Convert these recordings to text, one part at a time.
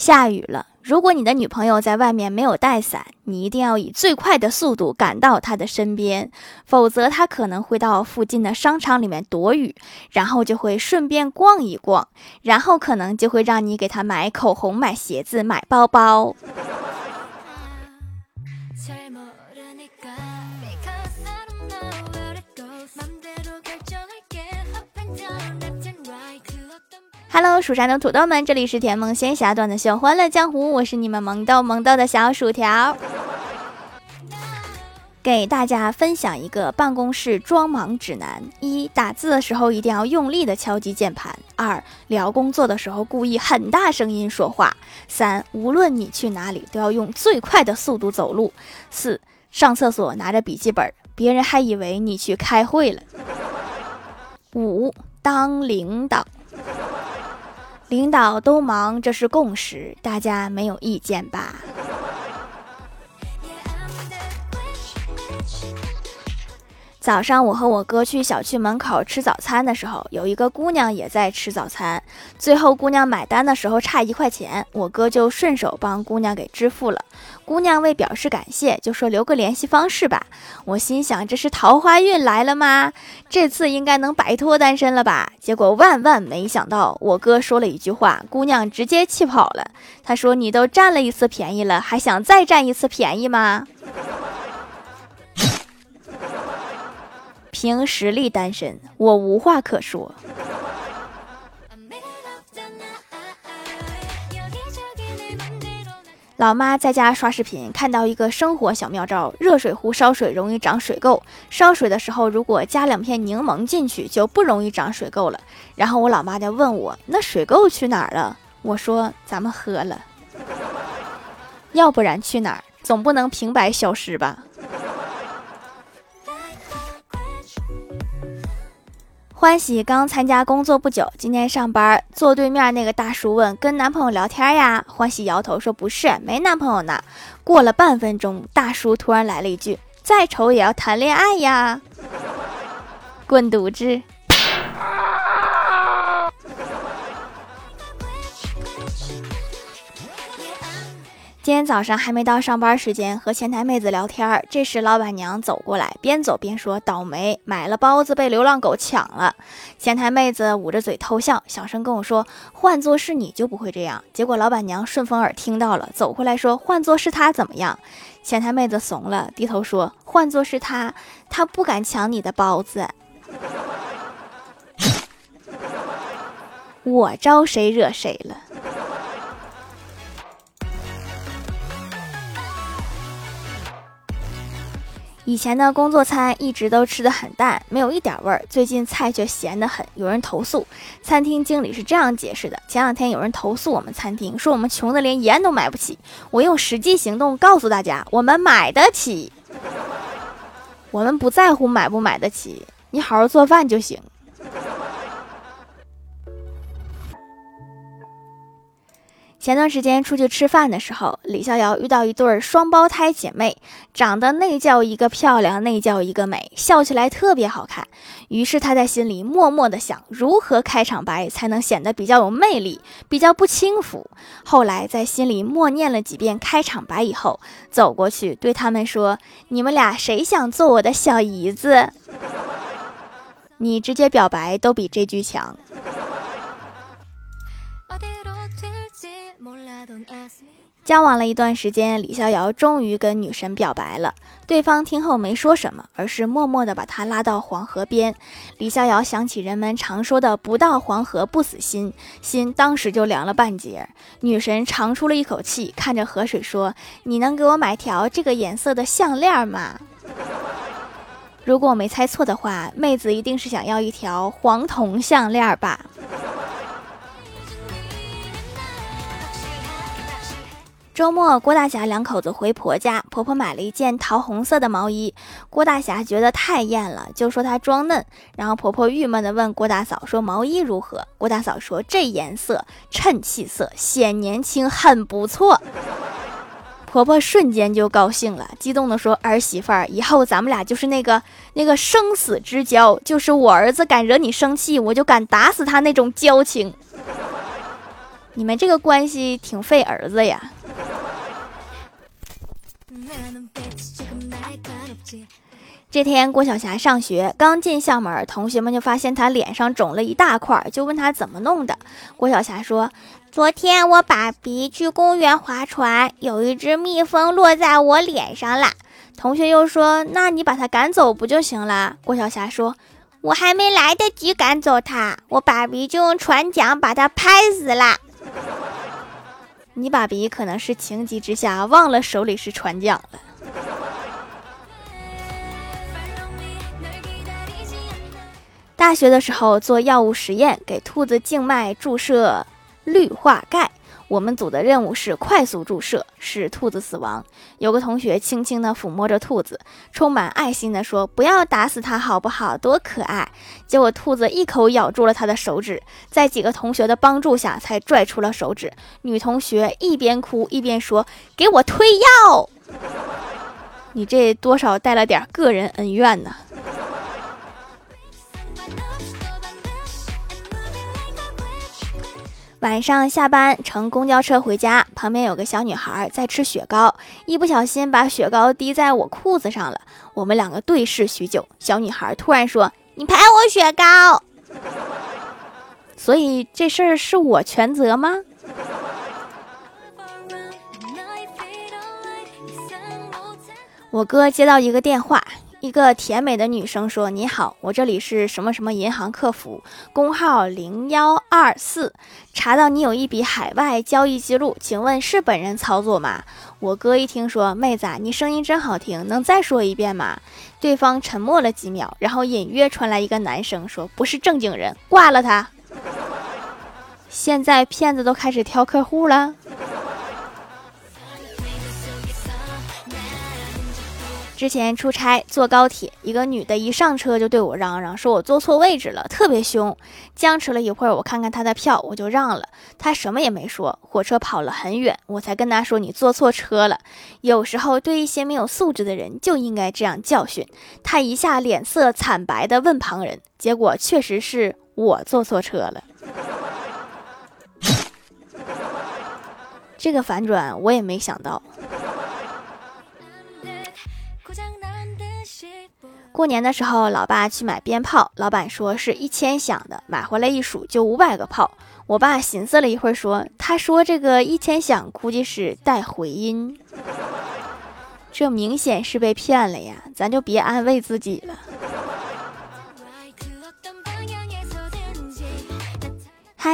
下雨了，如果你的女朋友在外面没有带伞，你一定要以最快的速度赶到她的身边，否则她可能会到附近的商场里面躲雨，然后就会顺便逛一逛，然后可能就会让你给她买口红、买鞋子、买包包。Hello，蜀山的土豆们，这里是甜梦仙侠段的秀欢乐江湖，我是你们萌豆萌豆的小薯条，给大家分享一个办公室装忙指南：一、打字的时候一定要用力的敲击键盘；二、聊工作的时候故意很大声音说话；三、无论你去哪里都要用最快的速度走路；四、上厕所拿着笔记本，别人还以为你去开会了；五、当领导。领导都忙，这是共识，大家没有意见吧？早上，我和我哥去小区门口吃早餐的时候，有一个姑娘也在吃早餐。最后，姑娘买单的时候差一块钱，我哥就顺手帮姑娘给支付了。姑娘为表示感谢，就说留个联系方式吧。我心想，这是桃花运来了吗？这次应该能摆脱单身了吧？结果万万没想到，我哥说了一句话，姑娘直接气跑了。他说：“你都占了一次便宜了，还想再占一次便宜吗？”凭实力单身，我无话可说。老妈在家刷视频，看到一个生活小妙招：热水壶烧水容易长水垢，烧水的时候如果加两片柠檬进去，就不容易长水垢了。然后我老妈就问我：“那水垢去哪儿了？”我说：“咱们喝了，要不然去哪儿？总不能平白消失吧？”欢喜刚参加工作不久，今天上班，坐对面那个大叔问：“跟男朋友聊天呀？”欢喜摇头说：“不是，没男朋友呢。”过了半分钟，大叔突然来了一句：“再丑也要谈恋爱呀！” 滚犊子！今天早上还没到上班时间，和前台妹子聊天。这时老板娘走过来，边走边说：“倒霉，买了包子被流浪狗抢了。”前台妹子捂着嘴偷笑，小声跟我说：“换做是你就不会这样。”结果老板娘顺风耳听到了，走过来说：“换做是他怎么样？”前台妹子怂了，低头说：“换做是他，他不敢抢你的包子。”我招谁惹谁了？以前的工作餐一直都吃的很淡，没有一点味儿。最近菜却咸得很，有人投诉。餐厅经理是这样解释的：前两天有人投诉我们餐厅，说我们穷的连盐都买不起。我用实际行动告诉大家，我们买得起。我们不在乎买不买得起，你好好做饭就行。前段时间出去吃饭的时候，李逍遥遇到一对双胞胎姐妹，长得那叫一个漂亮，那叫一个美，笑起来特别好看。于是他在心里默默的想，如何开场白才能显得比较有魅力，比较不轻浮。后来在心里默念了几遍开场白以后，走过去对他们说：“你们俩谁想做我的小姨子？你直接表白都比这句强。”交往了一段时间，李逍遥终于跟女神表白了。对方听后没说什么，而是默默地把他拉到黄河边。李逍遥想起人们常说的“不到黄河不死心”，心当时就凉了半截。女神长出了一口气，看着河水说：“你能给我买条这个颜色的项链吗？”如果我没猜错的话，妹子一定是想要一条黄铜项链吧。周末，郭大侠两口子回婆家，婆婆买了一件桃红色的毛衣。郭大侠觉得太艳了，就说她装嫩。然后婆婆郁闷地问郭大嫂说：“毛衣如何？”郭大嫂说：“这颜色衬气色，显年轻，很不错。”婆婆瞬间就高兴了，激动地说：“儿媳妇儿，以后咱们俩就是那个那个生死之交，就是我儿子敢惹你生气，我就敢打死他那种交情。”你们这个关系挺费儿子呀。这天，郭晓霞上学，刚进校门，同学们就发现她脸上肿了一大块，就问她怎么弄的。郭晓霞说：“昨天我爸比去公园划船，有一只蜜蜂落在我脸上了。”同学又说：“那你把它赶走不就行了？”郭晓霞说：“我还没来得及赶走它，我爸比就用船桨把它拍死了。”你爸比可能是情急之下忘了手里是船桨了。大学的时候做药物实验，给兔子静脉注射氯化钙。我们组的任务是快速注射，使兔子死亡。有个同学轻轻地抚摸着兔子，充满爱心地说：“不要打死它，好不好？多可爱！”结果兔子一口咬住了他的手指，在几个同学的帮助下才拽出了手指。女同学一边哭一边说：“给我推药！”你这多少带了点个人恩怨呢？晚上下班乘公交车回家，旁边有个小女孩在吃雪糕，一不小心把雪糕滴在我裤子上了。我们两个对视许久，小女孩突然说：“你拍我雪糕。”所以这事儿是我全责吗？我哥接到一个电话。一个甜美的女生说：“你好，我这里是什么什么银行客服，工号零幺二四，查到你有一笔海外交易记录，请问是本人操作吗？”我哥一听说，妹子，你声音真好听，能再说一遍吗？对方沉默了几秒，然后隐约传来一个男生说：“不是正经人，挂了他。”现在骗子都开始挑客户了。之前出差坐高铁，一个女的一上车就对我嚷嚷，说我坐错位置了，特别凶。僵持了一会儿，我看看她的票，我就让了。她什么也没说。火车跑了很远，我才跟她说你坐错车了。有时候对一些没有素质的人就应该这样教训。她一下脸色惨白的问旁人，结果确实是我坐错车了。这个反转我也没想到。过年的时候，老爸去买鞭炮，老板说是一千响的，买回来一数就五百个炮。我爸寻思了一会儿，说：“他说这个一千响估计是带回音，这明显是被骗了呀，咱就别安慰自己了。”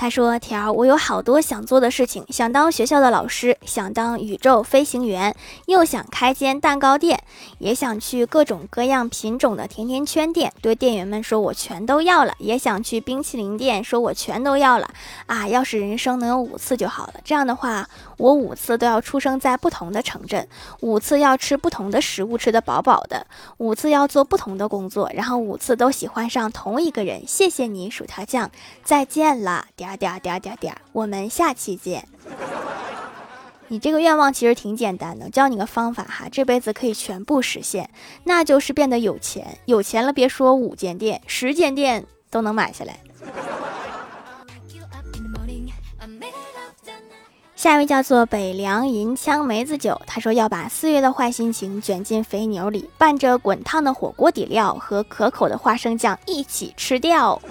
他说：“条，我有好多想做的事情，想当学校的老师，想当宇宙飞行员，又想开间蛋糕店，也想去各种各样品种的甜甜圈店，对店员们说我全都要了；也想去冰淇淋店，说我全都要了。啊，要是人生能有五次就好了，这样的话，我五次都要出生在不同的城镇，五次要吃不同的食物，吃得饱饱的，五次要做不同的工作，然后五次都喜欢上同一个人。谢谢你，薯条酱，再见了，点。”点点点点，我们下期见。你这个愿望其实挺简单的，教你个方法哈，这辈子可以全部实现，那就是变得有钱。有钱了，别说五间店，十间店都能买下来。下一位叫做北凉银枪梅子酒，他说要把四月的坏心情卷进肥牛里，拌着滚烫的火锅底料和可口的花生酱一起吃掉。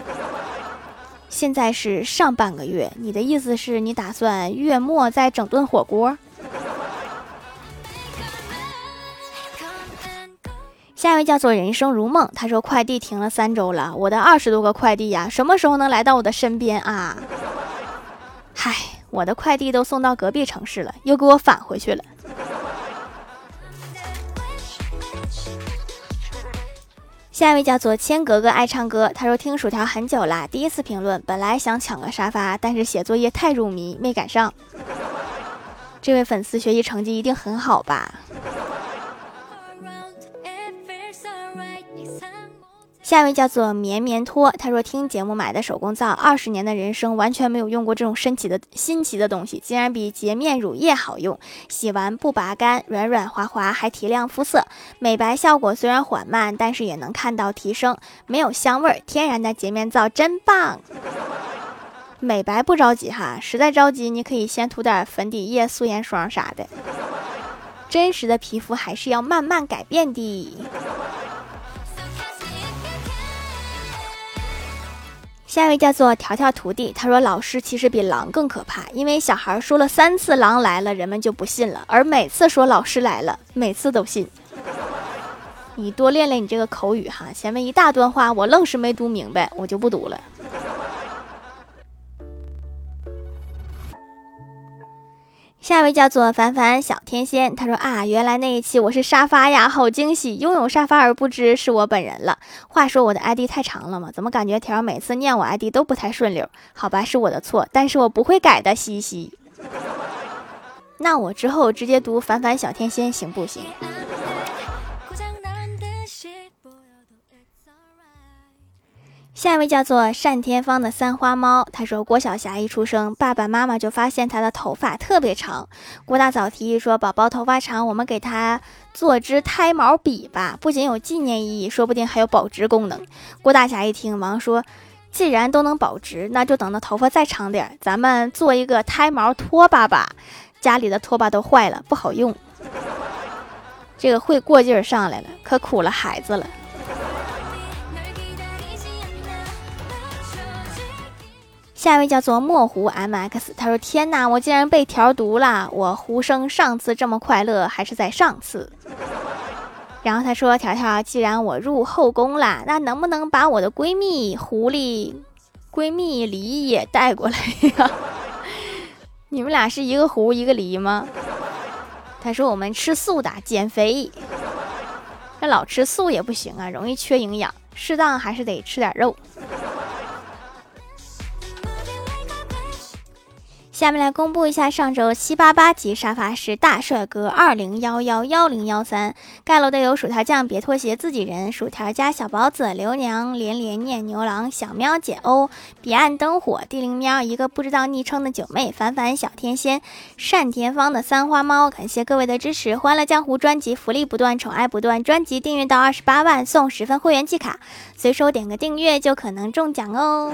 现在是上半个月，你的意思是你打算月末再整顿火锅？下一位叫做人生如梦，他说快递停了三周了，我的二十多个快递呀，什么时候能来到我的身边啊？嗨，我的快递都送到隔壁城市了，又给我返回去了。下一位叫做千格格爱唱歌，他说听薯条很久啦，第一次评论，本来想抢个沙发，但是写作业太入迷，没赶上。这位粉丝学习成绩一定很好吧？下一位叫做绵绵托，他说听节目买的手工皂，二十年的人生完全没有用过这种神奇的新奇的东西，竟然比洁面乳液好用，洗完不拔干，软软滑滑，还提亮肤色，美白效果虽然缓慢，但是也能看到提升，没有香味儿，天然的洁面皂真棒。美白不着急哈，实在着急你可以先涂点粉底液、素颜霜啥的，真实的皮肤还是要慢慢改变的。下一位叫做条条徒弟，他说：“老师其实比狼更可怕，因为小孩说了三次狼来了，人们就不信了；而每次说老师来了，每次都信。你多练练你这个口语哈，前面一大段话我愣是没读明白，我就不读了。”下一位叫做凡凡小天仙，他说啊，原来那一期我是沙发呀，好惊喜，拥有沙发而不知是我本人了。话说我的 ID 太长了吗？怎么感觉条每次念我 ID 都不太顺溜？好吧，是我的错，但是我不会改的，嘻嘻。那我之后直接读凡凡小天仙行不行？下一位叫做单天芳的三花猫，他说郭晓霞一出生，爸爸妈妈就发现她的头发特别长。郭大嫂提议说：“宝宝头发长，我们给她做支胎毛笔吧，不仅有纪念意义，说不定还有保值功能。”郭大侠一听，忙说：“既然都能保值，那就等到头发再长点，咱们做一个胎毛拖把吧。家里的拖把都坏了，不好用。这个会过劲儿上来了，可苦了孩子了。”下一位叫做墨湖 MX，他说：“天哪，我竟然被条毒了！我胡生上次这么快乐，还是在上次。”然后他说：“条条，既然我入后宫了，那能不能把我的闺蜜狐狸闺蜜梨也带过来呀？你们俩是一个狐一个梨吗？”他说：“我们吃素的，减肥。那老吃素也不行啊，容易缺营养，适当还是得吃点肉。”下面来公布一下上周七八八级沙发是大帅哥二零幺幺幺零幺三盖楼的有薯条酱、别拖鞋、自己人、薯条家小包子、刘娘、连连念牛郎、小喵姐欧、彼岸灯火、地灵喵、一个不知道昵称的九妹、凡凡小天仙、单田芳的三花猫，感谢各位的支持！欢乐江湖专辑福利不断，宠爱不断，专辑订阅到二十八万送十份会员季卡，随手点个订阅就可能中奖哦！